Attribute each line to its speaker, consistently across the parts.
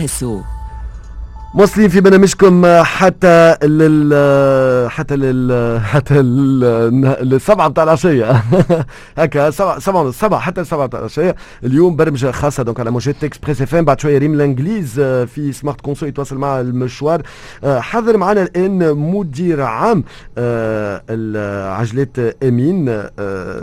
Speaker 1: اكسبريسو
Speaker 2: مواصلين في برنامجكم حتى لل حتى لل حتى للسبعة بتاع العشية. هكا سبعة سبعة ونص سبعة حتى السبعة بتاع العشية. اليوم برمجة خاصة donc على موجات Express FM بعد شوية ريم الانجليز في Smart Conso يتواصل مع المشوار. حضر معنا الان مدير عام العجلات أمين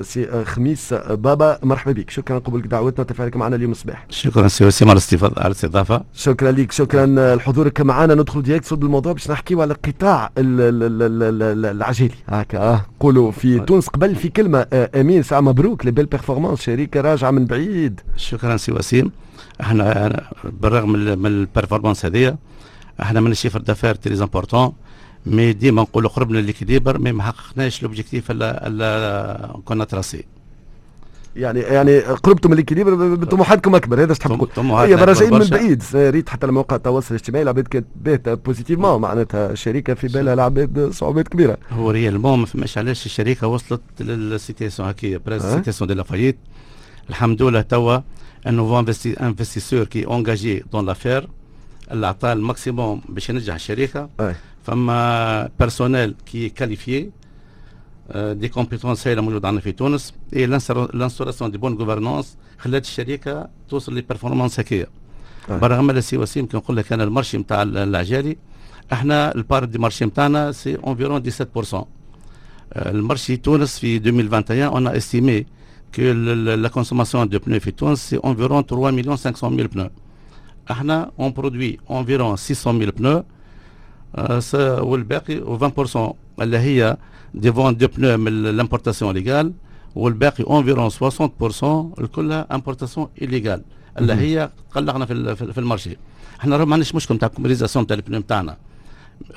Speaker 2: سي خميس بابا. مرحبا بك. شكرا قبول دعوتنا وتفاعلك معنا اليوم الصباح.
Speaker 3: شكرا سي وسيم على الاستضافة
Speaker 2: شكرا لك. شكرا لحضورك راك معنا ندخل direct صلب الموضوع باش نحكيو على القطاع العجلي هكا نقولوا في تونس قبل في كلمة أمين ساعة مبروك les belles performances شركه راجعه من بعيد.
Speaker 3: شكرا سي وسيم. إحنا بالرغم من ال performance هذه إحنا من ال chiffre d'affaires très important mais ديما نقولوا قربنا l'équilibre mais ما حققناش l'objectif اللي كنا tracé.
Speaker 2: يعني يعني قربتم من الكليبر طموحاتكم أكبر هذا تحب تقول هي راجعين من بعيد ريت حتى لمواقع التواصل الاجتماعي العباد كانت بات بوزيتيفمون معناتها الشركة في بالها العباد صعوبات كبيرة.
Speaker 3: هو ريالمون ما فماش علاش الشركة وصلت للسيتياسيون هكايا بريس سيتياسيون دي لافايت الحمد لله توا انه انفستيسور كي اونجاجي دون لافير اللي عطاه الماكسيموم باش ينجح الشركة فما بيرسونيل كي كاليفيي des compétences هي موجوده عندنا في تونس et l'instauration de bonne gouvernance خلات الشركة توصل ل performance هكايا برغم السي وسيم كي نقول لك أنا ال marché نتاع العجالي إحنا ال part de marché نتاعنا c'est environ 17% ال marché تونس في 2021 on estimait que la consommation de pneus في تونس c'est environ 3 millions 500 mille pneus إحنا on produit environ 600 mille pneus والباقي 20% اللي هي des ventes de pneus من l'importation légale والباقي environ 60% الكلها importation illégale اللي هي قلقنا في في ال marché إحنا ما عندناش مشكل نتاع commercialisation نتاع ال pneu نتاعنا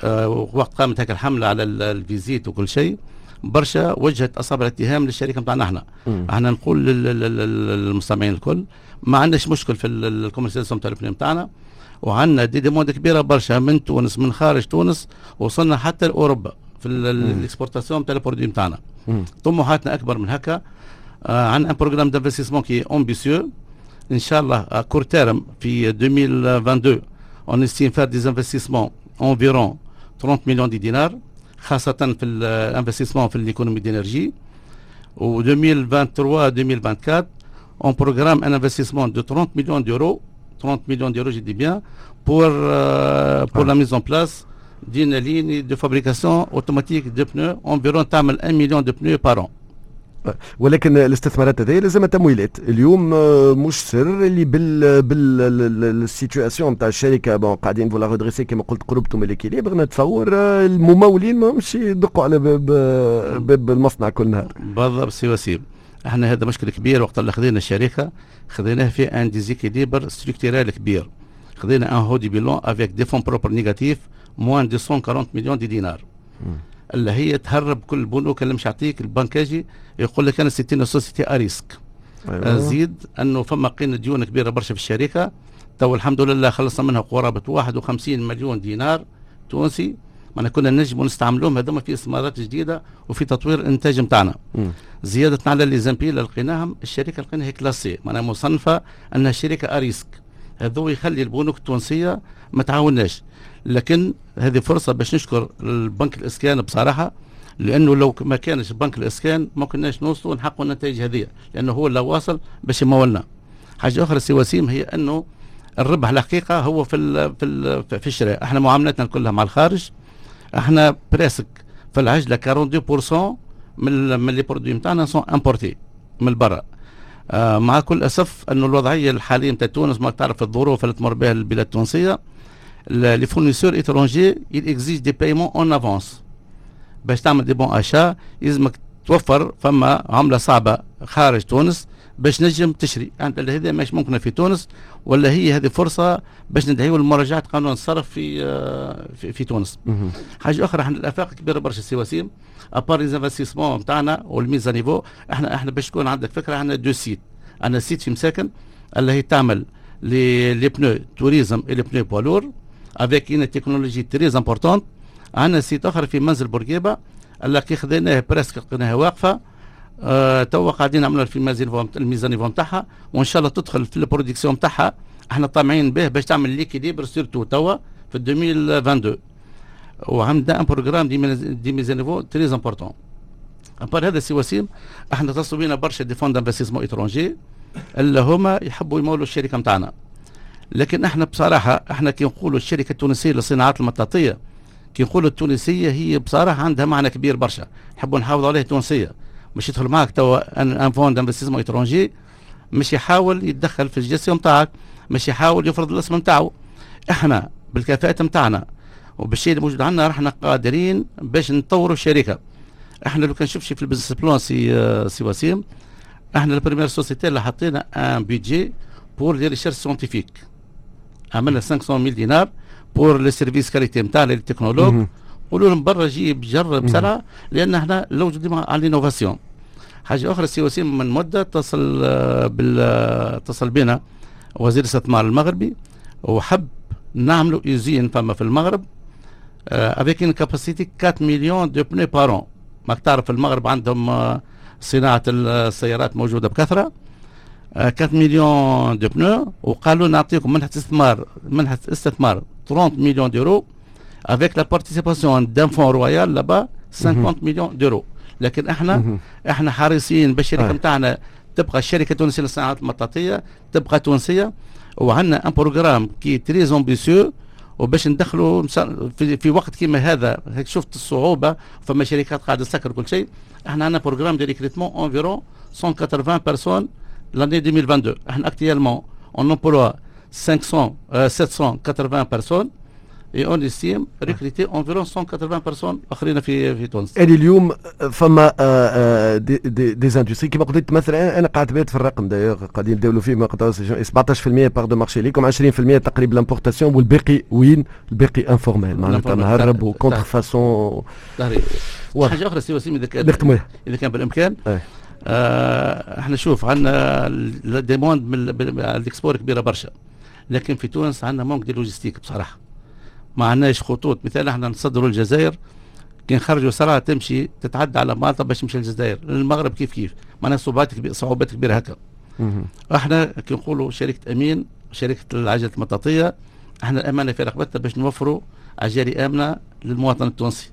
Speaker 3: أه وقت قامت هيك الحمله على ال visite وكل شيء برشا وجهت اصابع الاتهام للشركة نتاعنا إحنا إحنا نقول للمستمعين الكل ما عندناش مشكل في ال commercialisation نتاع ال pneu نتاعنا وعندنا des demandes كبيرة برشا من تونس من خارج تونس وصلنا حتى لأوروبا. في ال exportation تاع ال produit نتاعنا طموحاتنا أكبر من هكا. آه on a un programme d'investissement qui est ambitieux ان شاء الله court terme في 2022 on estime faire des investissements environ 30 millions de dinars خاصة في ال investissement في l'économie d'énergie و 2023 2024 on programme un investissement de 30 millions d'euros 30 millions d'euros j'ai dit bien pour, euh, pour ah. la mise en place d'une ligne de fabrication automatique de pneus environ تعمل 1 million de pneus par an.
Speaker 2: ولكن الاستثمارات هذه لازم تمويلات اليوم مش سر اللي بال بال situation نتاع الشركة. bon قاعدين vous la redressez كما قلت قربتم الكيليبر نتصور الممولين ماهمش يدقوا على باب باب المصنع كل نهار.
Speaker 3: بالضبط سي وسيم. إحنا هذا مشكل كبير وقت اللي خذينا الشركة خذيناه في un déséquilibre structurel كبير. خذينا un هودي bilan avec des fonds propres négatifs moins 240 millions de dinars. اللي هي تهرب كل البنوك اللي مش يعطيك البنكاجي يقول لك أنا 60 société à risque أيوة. زيد أنه فما قيمة ديون كبيرة برشا في الشركة. تو الحمد لله خلصنا منها قرابة 51 مليون دينار تونسي. ما كنا نجم نستعملوهم هذوما في استثمارات جديدة وفي تطوير الانتاج نتاعنا زيادة على les impayés اللي لقيناهم الشركة لقيناها classée معناها مصنفة أنها شركة à risque هذو يخلي البنوك التونسية ما تعاوناش. لكن هذه فرصة باش نشكر البنك الإسكان بصراحة لأنه لو ما كانش بنك الإسكان ما كناش نوصلوا نحققوا النتائج هذه لأنه هو اللي واصل باش يمولنا. حاجة أخرى سي وسيم هي أنه الربح الحقيقة هو في ال في ال في الشراء. إحنا معاملاتنا كلها مع الخارج إحنا presque في العجلة 42% من من les produits نتاعنا sont importés من برا. مع كل أسف انه الوضعية الحالية نتاع تونس ما تعرف الظروف اللي تمر بها البلاد التونسية. les fournisseurs étrangers exigent des paiements en avance باش تعمل des bons achats يلزمك توفر فما عملة صعبة خارج تونس. باش نجم تشري. انت يعني هذا مش ممكن في تونس ولا هي هذه فرصة باش ندعيو لمراجعة قانون الصرف في في, في تونس. حاجة أخرى إحنا الأفاق كبيرة برشا سي وسيم à part les investissements نتاعنا وال mise à niveau إحنا إحنا باش تكون عندك فكرة إحنا deux sites عندنا site في مساكن اللي هي تعمل les les pneus tourisme et les pneus poids lourds avec une technologie très importante عندنا site آخر في منزل بورقيبة اللي خذيناه presque لقيناها واقفة. آه توا قاعدين نعملوا في ال mise à niveau نتاعها وإن شاء الله تدخل في ال production نتاعها إحنا طامعين به باش تعمل l'équilibre surtout توا في 2022 وعندنا un programme de mise à niveau très important à part هذا سي وسيم إحنا اتصلوا بينا برشا des fonds d'investissement étrangers اللي هما يحبوا يمولوا الشركة نتاعنا لكن إحنا بصراحة إحنا كي نقولوا الشركة التونسية للصناعات المطاطية كي نقولوا التونسية هي بصراحة عندها معنى كبير برشا. نحبوا نحافظوا عليه تونسية. مش يدخل معك توا un fonds d'investissement étranger مش يحاول يتدخل في الجيستيون نتاعك مش يحاول يفرض الاسم نتاعو إحنا بالكفاءة نتاعنا وبالشيء اللي موجود عندنا راحنا قادرين باش نطوروا الشركة. إحنا لو كان شي في ال business plan سي سي وسيم إحنا ال première société اللي حطينا un budget pour les recherches scientifiques عملنا 500 ميل دينار بور لي سيرفيس كاليتي نتاعنا للتكنولوج قولوا لهم برا جيب جرب بسرعة لأن إحنا لو ديما على الإنوفاسيون. حاجة أخرى سي وسيم من مدة اتصل بال اتصل بنا وزير الاستثمار المغربي وحب نعملوا يوزين فما في المغرب افيك ان كاباسيتي 4 مليون دو بني بارون ماك تعرف المغرب عندهم آه، صناعة السيارات موجودة بكثرة. 4 آه، million de pneus وقالوا نعطيكم منحة استثمار منحة استثمار 30 million d'euros avec la participation d'un fonds royal là-bas 50 million d'euros لكن إحنا إحنا حريصين باش الشركة نتاعنا تبقى الشركة التونسيه للصناعات المطاطيه تبقى تونسيه وعندنا un programme qui est très ambitieux وباش ندخلوا في, في وقت كيما هذا هيك شفت الصعوبه فما شركات قاعدة تسكر كل شيء إحنا عندنا programme de recrutement environ 180 personnes l'année 2022 إحنا actuellement on emploie 500 780 personnes et on estime recruter environ 180 personnes أخرين في في تونس.
Speaker 2: يعني اليوم فما des, des, des industries كما قلت مثلا أنا قاعد بيت في الرقم دايوغ قاعدين نداولوا فيه ما 17% part de marché ليكم 20% تقريبا l'importation والباقي وين؟ الباقي informel معناتها تهريب و contrefaçon
Speaker 3: حاجة أخرى سي وسيم إذا كان إذا كان بالإمكان. آه إحنا شوف عندنا demandes من ال export كبيرة برشا. لكن في تونس عندنا manque de logistique بصراحة. ما عندناش خطوط. مثال إحنا نصدروا الجزائر كي نخرجوا سرعه تمشي تتعدى على مالطا باش تمشي للجزائر. المغرب كيف كيف؟ معناها صعوبات كبيره صعوبات كبيرة هكا. إحنا كي نقولوا شركة أمين شركة العجلة المطاطية إحنا الأمانة في رقبتنا باش نوفروا عجالي آمنة للمواطن التونسي.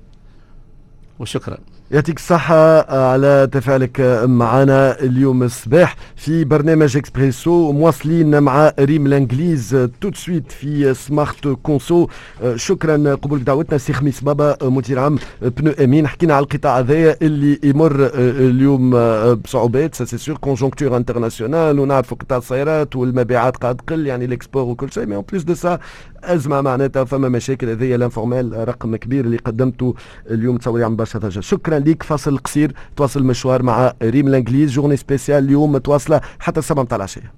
Speaker 3: وشكرا.
Speaker 2: يعطيك الصحة آه، على تفاعلك معنا اليوم الصباح في برنامج إكسبريسو مواصلين مع ريم الإنجليز tout de suite في Smart Conso آه، شكرا قبول دعوتنا سي خميس بابا آه، مدير عام Pneu Amine حكينا على القطاع هذايا اللي يمر اليوم بصعوبات c'est sûr conjoncture internationale ونعرفوا قطاع السيارات والمبيعات قاعد تقل يعني ال export وكل شيء mais en plus de ça أزمة معناتها فما مشاكل هذيا l'informel رقم كبير اللي قدمته اليوم تصوري عن برشا ليك فاصل قصير تواصل مشوار مع ريم الإنجليز journée spéciale اليوم متواصلة حتى السبعة متاع العشية.